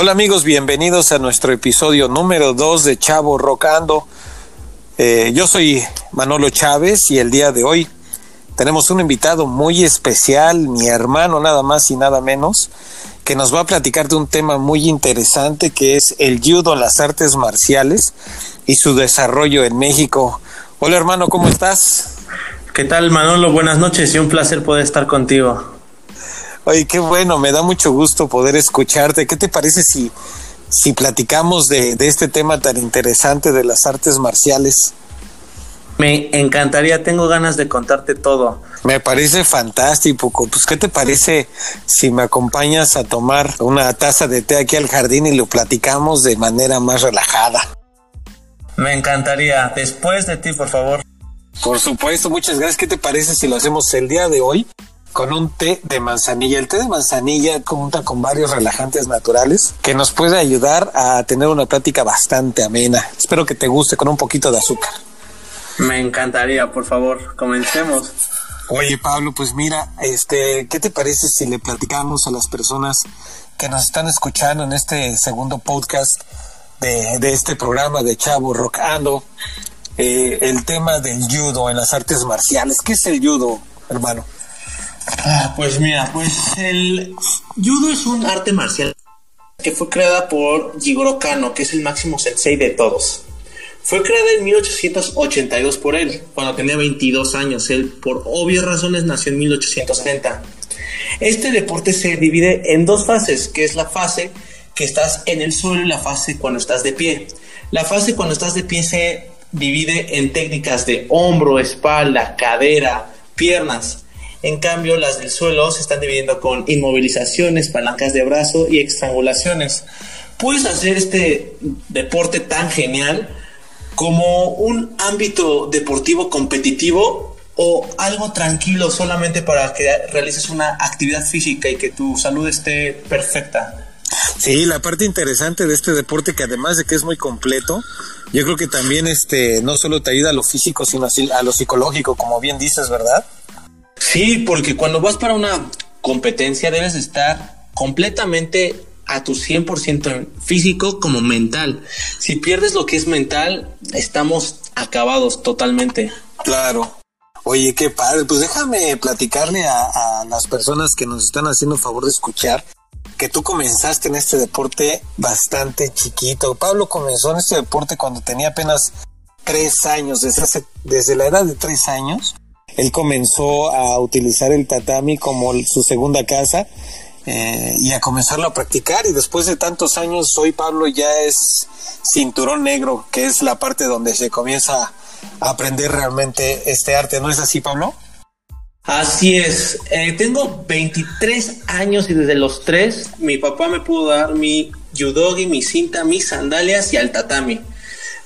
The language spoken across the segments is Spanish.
Hola amigos, bienvenidos a nuestro episodio número 2 de Chavo Rocando. Eh, yo soy Manolo Chávez y el día de hoy tenemos un invitado muy especial, mi hermano nada más y nada menos, que nos va a platicar de un tema muy interesante que es el judo, las artes marciales y su desarrollo en México. Hola hermano, ¿cómo estás? ¿Qué tal Manolo? Buenas noches y un placer poder estar contigo. Oye, qué bueno, me da mucho gusto poder escucharte. ¿Qué te parece si, si platicamos de, de este tema tan interesante de las artes marciales? Me encantaría, tengo ganas de contarte todo. Me parece fantástico. Pues, ¿qué te parece si me acompañas a tomar una taza de té aquí al jardín y lo platicamos de manera más relajada? Me encantaría. Después de ti, por favor. Por supuesto, muchas gracias. ¿Qué te parece si lo hacemos el día de hoy? Con un té de manzanilla. El té de manzanilla cuenta con varios relajantes naturales que nos puede ayudar a tener una plática bastante amena. Espero que te guste con un poquito de azúcar. Me encantaría, por favor, comencemos. Oye, Pablo, pues mira, este, ¿qué te parece si le platicamos a las personas que nos están escuchando en este segundo podcast de, de este programa de Chavo Rocando? Eh, el tema del judo en las artes marciales. ¿Qué es el judo, hermano? Ah, pues mira, pues el judo es un arte marcial que fue creada por Jigoro Kano, que es el máximo sensei de todos. Fue creada en 1882 por él, cuando tenía 22 años. Él, por obvias razones, nació en 1870. Este deporte se divide en dos fases, que es la fase que estás en el suelo y la fase cuando estás de pie. La fase cuando estás de pie se divide en técnicas de hombro, espalda, cadera, piernas. En cambio, las del suelo se están dividiendo con inmovilizaciones, palancas de brazo y estrangulaciones. Puedes hacer este deporte tan genial como un ámbito deportivo competitivo o algo tranquilo solamente para que realices una actividad física y que tu salud esté perfecta. Sí, la parte interesante de este deporte que además de que es muy completo, yo creo que también este no solo te ayuda a lo físico, sino a lo psicológico, como bien dices, ¿verdad? Sí, porque cuando vas para una competencia debes estar completamente a tu 100% físico como mental. Si pierdes lo que es mental, estamos acabados totalmente. Claro. Oye, qué padre. Pues déjame platicarle a, las personas que nos están haciendo favor de escuchar que tú comenzaste en este deporte bastante chiquito. Pablo comenzó en este deporte cuando tenía apenas tres años, desde, hace, desde la edad de tres años él comenzó a utilizar el tatami como su segunda casa eh, y a comenzarlo a practicar y después de tantos años hoy Pablo ya es cinturón negro, que es la parte donde se comienza a aprender realmente este arte, ¿no es así Pablo? Así es, eh, tengo 23 años y desde los 3 mi papá me pudo dar mi yudogi, mi cinta, mis sandalias y al tatami.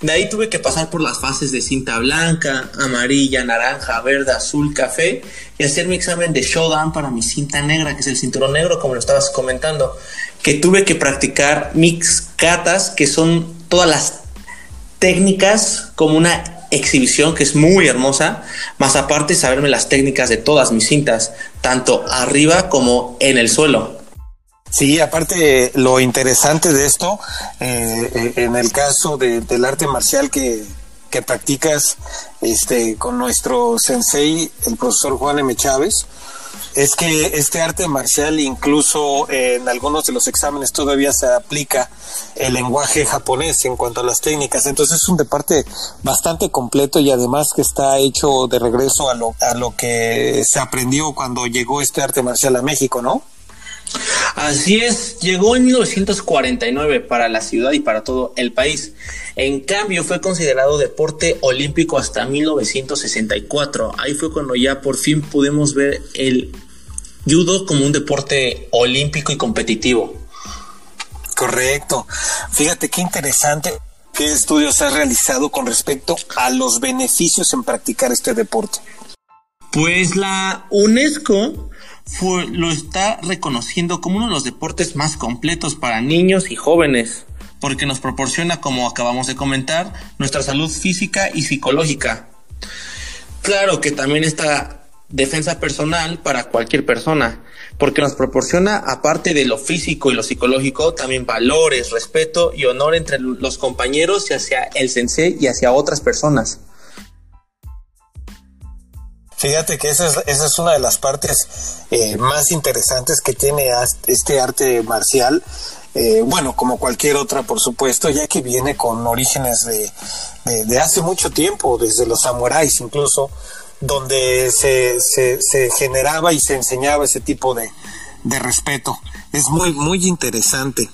De ahí tuve que pasar por las fases de cinta blanca, amarilla, naranja, verde, azul, café y hacer mi examen de showdown para mi cinta negra, que es el cinturón negro, como lo estabas comentando. Que tuve que practicar mix catas, que son todas las técnicas como una exhibición que es muy hermosa, más aparte saberme las técnicas de todas mis cintas, tanto arriba como en el suelo. Sí, aparte lo interesante de esto, eh, eh, en el caso del arte marcial que, que, practicas este, con nuestro sensei, el profesor Juan M. Chávez, es que este arte marcial incluso en algunos de los exámenes todavía se aplica el lenguaje japonés en cuanto a las técnicas. Entonces es un deporte bastante completo y además que está hecho de regreso a lo, a lo que se aprendió cuando llegó este arte marcial a México, ¿no? Así es, llegó en 1949 para la ciudad y para todo el país. En cambio, fue considerado deporte olímpico hasta 1964. Ahí fue cuando ya por fin pudimos ver el judo como un deporte olímpico y competitivo. Correcto. Fíjate qué interesante. ¿Qué estudios has realizado con respecto a los beneficios en practicar este deporte? Pues la UNESCO lo está reconociendo como uno de los deportes más completos para niños y jóvenes, porque nos proporciona, como acabamos de comentar, nuestra salud física y psicológica. Claro que también está defensa personal para cualquier persona, porque nos proporciona, aparte de lo físico y lo psicológico, también valores, respeto y honor entre los compañeros y hacia el sensei y hacia otras personas. Fíjate que esa es, esa es una de las partes eh, más interesantes que tiene este arte marcial. Eh, bueno, como cualquier otra, por supuesto, ya que viene con orígenes de, de, hace mucho tiempo, desde los samuráis incluso, donde se, se, se, generaba y se enseñaba ese tipo de, de respeto. Es muy, muy interesante.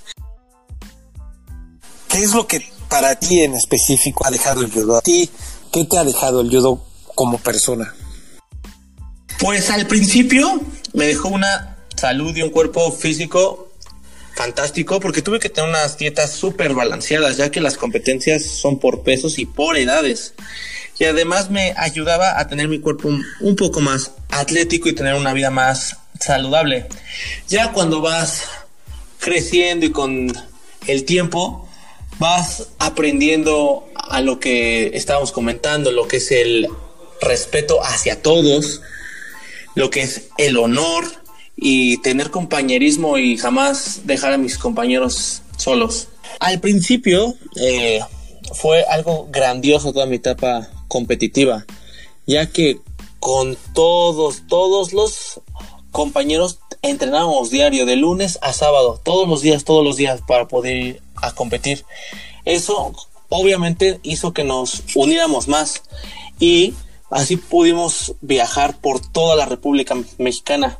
¿Qué es lo que para ti en específico ha dejado el judo? ¿A ti qué te ha dejado el judo como persona? Pues al principio me dejó una salud y un cuerpo físico fantástico porque tuve que tener unas dietas súper balanceadas ya que las competencias son por pesos y por edades. Y además me ayudaba a tener mi cuerpo un poco más atlético y tener una vida más saludable. Ya cuando vas creciendo y con el tiempo vas aprendiendo a lo que estábamos comentando, lo que es el respeto hacia todos, lo que es el honor y tener compañerismo y jamás dejar a mis compañeros solos. Al principio eh, fue algo grandioso toda mi etapa competitiva, ya que con todos, todos los compañeros entrenábamos diario, de lunes a sábado, todos los días, todos los días para poder ir a competir. Eso obviamente hizo que nos uniéramos más y Así pudimos viajar por toda la República Mexicana.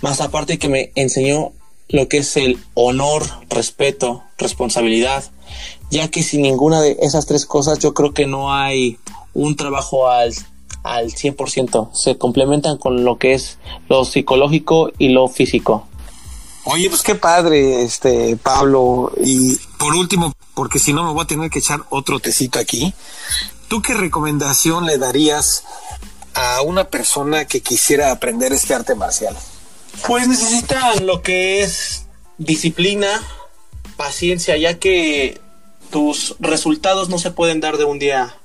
Más aparte que me enseñó lo que es el honor, respeto, responsabilidad, ya que sin ninguna de esas tres cosas yo creo que no hay un trabajo al, al 100%. Se complementan con lo que es lo psicológico y lo físico. Oye, pues qué padre, este Pablo. Y por último, porque si no me voy a tener que echar otro tecito aquí. ¿Tú qué recomendación le darías a una persona que quisiera aprender este arte marcial? Pues necesitan lo que es disciplina, paciencia, ya que tus resultados no se pueden dar de un día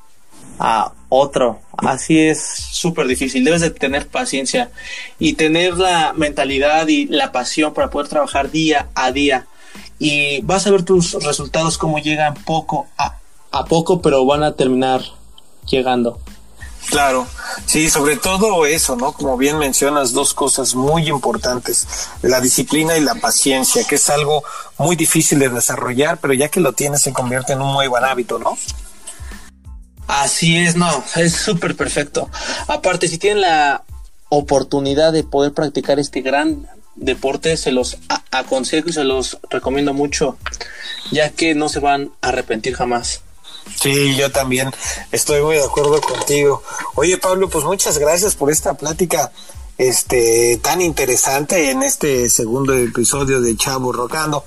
a otro. Así es súper difícil. Debes de tener paciencia y tener la mentalidad y la pasión para poder trabajar día a día. Y vas a ver tus resultados como llegan poco a, a poco, pero van a terminar llegando. Claro, sí, sobre todo eso, ¿no? Como bien mencionas, dos cosas muy importantes, la disciplina y la paciencia, que es algo muy difícil de desarrollar, pero ya que lo tienes se convierte en un muy buen hábito, ¿no? Así es, no, es súper perfecto. Aparte, si tienen la oportunidad de poder practicar este gran deporte, se los aconsejo y se los recomiendo mucho, ya que no se van a arrepentir jamás. Sí, yo también estoy muy de acuerdo contigo. Oye, Pablo, pues muchas gracias por esta plática este tan interesante en este segundo episodio de Chavo Rocando.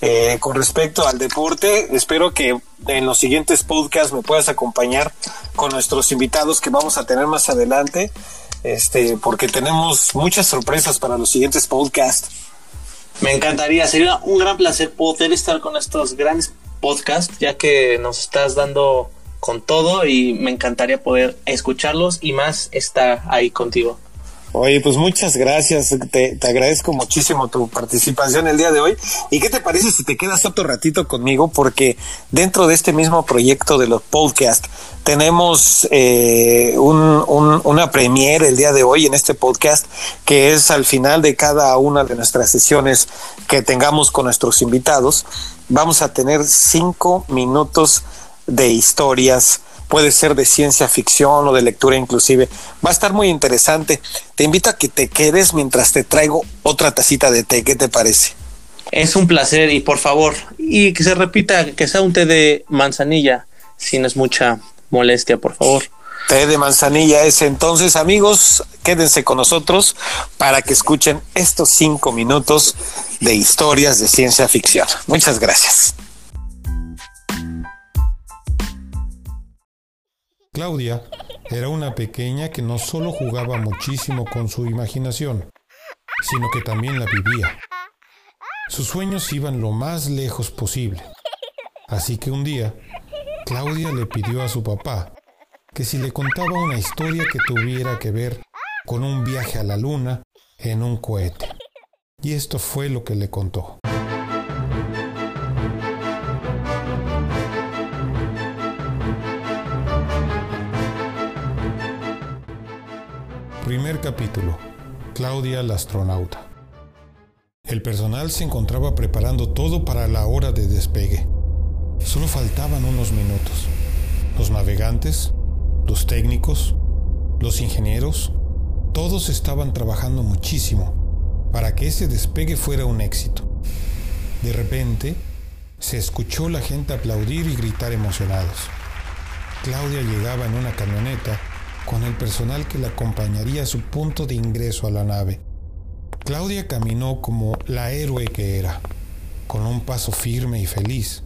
Eh, con respecto al deporte, espero que en los siguientes podcasts me puedas acompañar con nuestros invitados que vamos a tener más adelante, este, porque tenemos muchas sorpresas para los siguientes podcasts. Me encantaría, sería un gran placer poder estar con estos grandes podcast, ya que nos estás dando con todo y me encantaría poder escucharlos y más estar ahí contigo. Oye, pues muchas gracias, te, agradezco muchísimo tu participación el día de hoy. ¿Y qué te parece si te quedas otro ratito conmigo? Porque dentro de este mismo proyecto de los podcasts tenemos eh, un, una premiere el día de hoy en este podcast que es al final de cada una de nuestras sesiones que tengamos con nuestros invitados vamos a tener cinco minutos de historias, puede ser de ciencia ficción o de lectura inclusive. Va a estar muy interesante. Te invito a que te quedes mientras te traigo otra tacita de té. ¿Qué te parece? Es un placer y por favor, y que se repita, que sea un té de manzanilla, si no es mucha molestia, por favor. Té de manzanilla es entonces, amigos, quédense con nosotros para que escuchen estos cinco minutos de historias de ciencia ficción. Muchas gracias. Claudia era una pequeña que no solo jugaba muchísimo con su imaginación, sino que también la vivía. Sus sueños iban lo más lejos posible. Así que un día, Claudia le pidió a su papá que si le contaba una historia que tuviera que ver con un viaje a la luna en un cohete. Y esto fue lo que le contó. Primer capítulo. Claudia la astronauta. El personal se encontraba preparando todo para la hora de despegue. Solo faltaban unos minutos. Los navegantes, los técnicos, los ingenieros, todos estaban trabajando muchísimo para que ese despegue fuera un éxito. De repente, se escuchó la gente aplaudir y gritar emocionados. Claudia llegaba en una camioneta con el personal que la acompañaría a su punto de ingreso a la nave. Claudia caminó como la héroe que era, con un paso firme y feliz,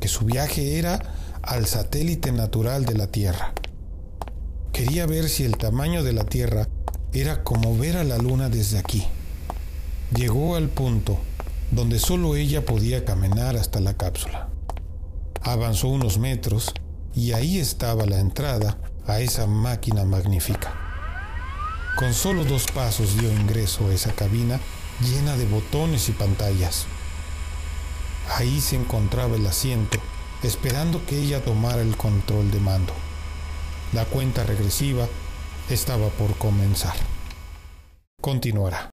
que su viaje era al satélite natural de la Tierra. Quería ver si el tamaño de la Tierra era como ver a la Luna desde aquí. Llegó al punto donde solo ella podía caminar hasta la cápsula. Avanzó unos metros y ahí estaba la entrada a esa máquina magnífica. Con solo dos pasos dio ingreso a esa cabina llena de botones y pantallas. Ahí se encontraba el asiento, esperando que ella tomara el control de mando. La cuenta regresiva estaba por comenzar. Continuará.